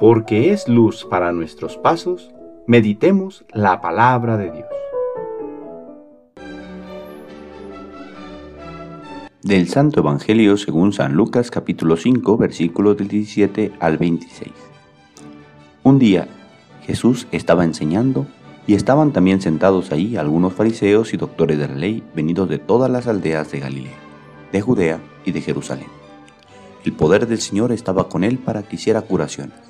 porque es luz para nuestros pasos, meditemos la palabra de Dios. Del Santo Evangelio según San Lucas capítulo 5 versículos del 17 al 26. Un día Jesús estaba enseñando y estaban también sentados ahí algunos fariseos y doctores de la ley venidos de todas las aldeas de Galilea, de Judea y de Jerusalén. El poder del Señor estaba con él para que hiciera curaciones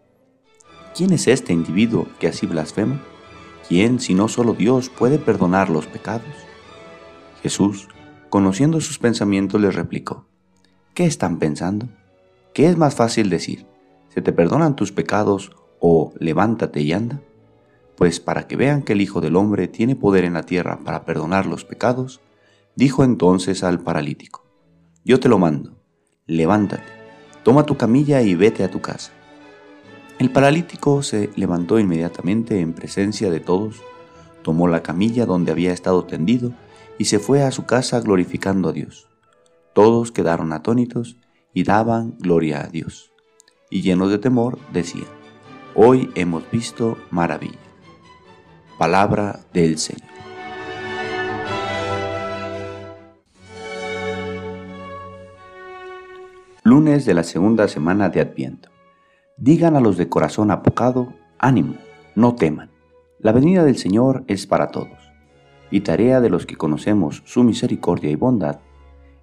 ¿Quién es este individuo que así blasfema? ¿Quién, si no solo Dios, puede perdonar los pecados? Jesús, conociendo sus pensamientos, les replicó, ¿qué están pensando? ¿Qué es más fácil decir? ¿Se te perdonan tus pecados o levántate y anda? Pues para que vean que el Hijo del Hombre tiene poder en la tierra para perdonar los pecados, dijo entonces al paralítico, yo te lo mando, levántate, toma tu camilla y vete a tu casa. El paralítico se levantó inmediatamente en presencia de todos, tomó la camilla donde había estado tendido y se fue a su casa glorificando a Dios. Todos quedaron atónitos y daban gloria a Dios. Y llenos de temor decían, hoy hemos visto maravilla. Palabra del Señor. Lunes de la segunda semana de Adviento. Digan a los de corazón apocado, ánimo, no teman. La venida del Señor es para todos. Y tarea de los que conocemos su misericordia y bondad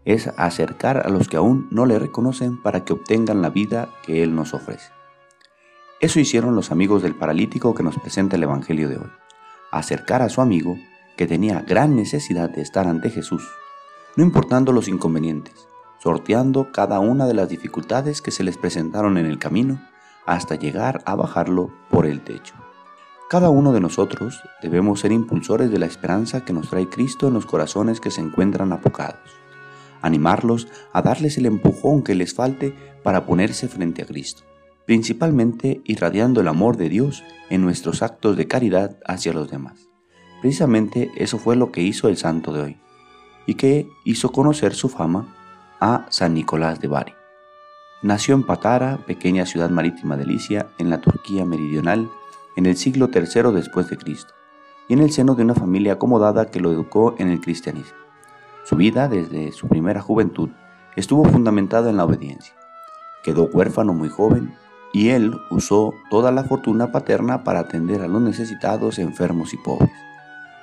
es acercar a los que aún no le reconocen para que obtengan la vida que Él nos ofrece. Eso hicieron los amigos del paralítico que nos presenta el Evangelio de hoy. Acercar a su amigo que tenía gran necesidad de estar ante Jesús, no importando los inconvenientes, sorteando cada una de las dificultades que se les presentaron en el camino hasta llegar a bajarlo por el techo. Cada uno de nosotros debemos ser impulsores de la esperanza que nos trae Cristo en los corazones que se encuentran apocados, animarlos a darles el empujón que les falte para ponerse frente a Cristo, principalmente irradiando el amor de Dios en nuestros actos de caridad hacia los demás. Precisamente eso fue lo que hizo el santo de hoy, y que hizo conocer su fama a San Nicolás de Bari. Nació en Patara, pequeña ciudad marítima de Licia, en la Turquía meridional, en el siglo III después de Cristo, y en el seno de una familia acomodada que lo educó en el cristianismo. Su vida, desde su primera juventud, estuvo fundamentada en la obediencia. Quedó huérfano muy joven y él usó toda la fortuna paterna para atender a los necesitados, enfermos y pobres.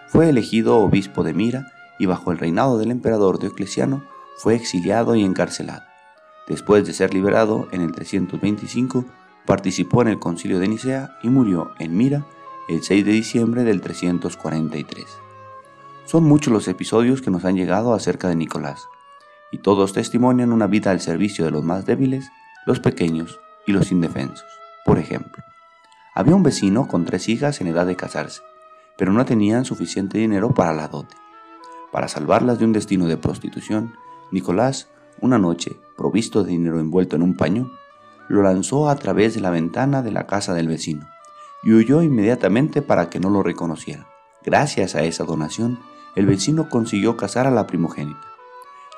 Fue elegido obispo de Mira y bajo el reinado del emperador Diocleciano fue exiliado y encarcelado. Después de ser liberado en el 325, participó en el concilio de Nicea y murió en Mira el 6 de diciembre del 343. Son muchos los episodios que nos han llegado acerca de Nicolás, y todos testimonian una vida al servicio de los más débiles, los pequeños y los indefensos. Por ejemplo, había un vecino con tres hijas en edad de casarse, pero no tenían suficiente dinero para la dote. Para salvarlas de un destino de prostitución, Nicolás una noche, provisto de dinero envuelto en un paño, lo lanzó a través de la ventana de la casa del vecino y huyó inmediatamente para que no lo reconociera. Gracias a esa donación, el vecino consiguió casar a la primogénita.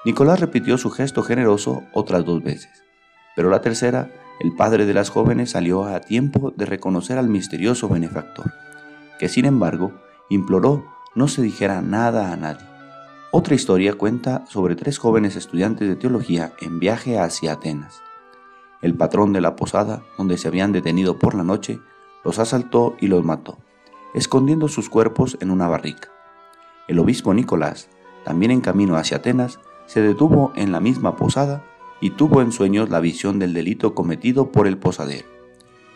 Nicolás repitió su gesto generoso otras dos veces, pero la tercera, el padre de las jóvenes salió a tiempo de reconocer al misterioso benefactor, que sin embargo imploró no se dijera nada a nadie otra historia cuenta sobre tres jóvenes estudiantes de teología en viaje hacia Atenas. El patrón de la posada, donde se habían detenido por la noche, los asaltó y los mató, escondiendo sus cuerpos en una barrica. El obispo Nicolás, también en camino hacia Atenas, se detuvo en la misma posada y tuvo en sueños la visión del delito cometido por el posadero.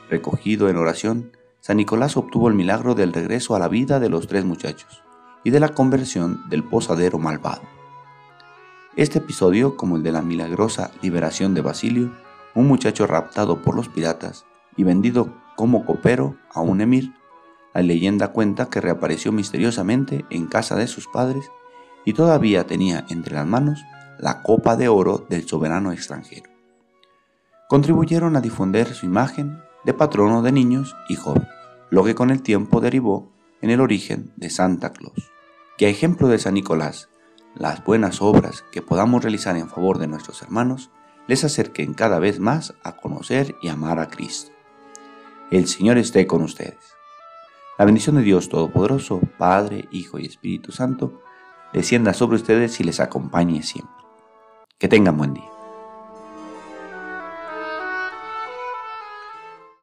Recogido en oración, San Nicolás obtuvo el milagro del regreso a la vida de los tres muchachos y de la conversión del posadero malvado. Este episodio, como el de la milagrosa liberación de Basilio, un muchacho raptado por los piratas y vendido como copero a un emir. La leyenda cuenta que reapareció misteriosamente en casa de sus padres y todavía tenía entre las manos la copa de oro del soberano extranjero. Contribuyeron a difundir su imagen de patrono de niños y jóvenes, lo que con el tiempo derivó en el origen de Santa Claus. Que a ejemplo de San Nicolás, las buenas obras que podamos realizar en favor de nuestros hermanos les acerquen cada vez más a conocer y amar a Cristo. El Señor esté con ustedes. La bendición de Dios Todopoderoso, Padre, Hijo y Espíritu Santo, descienda sobre ustedes y les acompañe siempre. Que tengan buen día.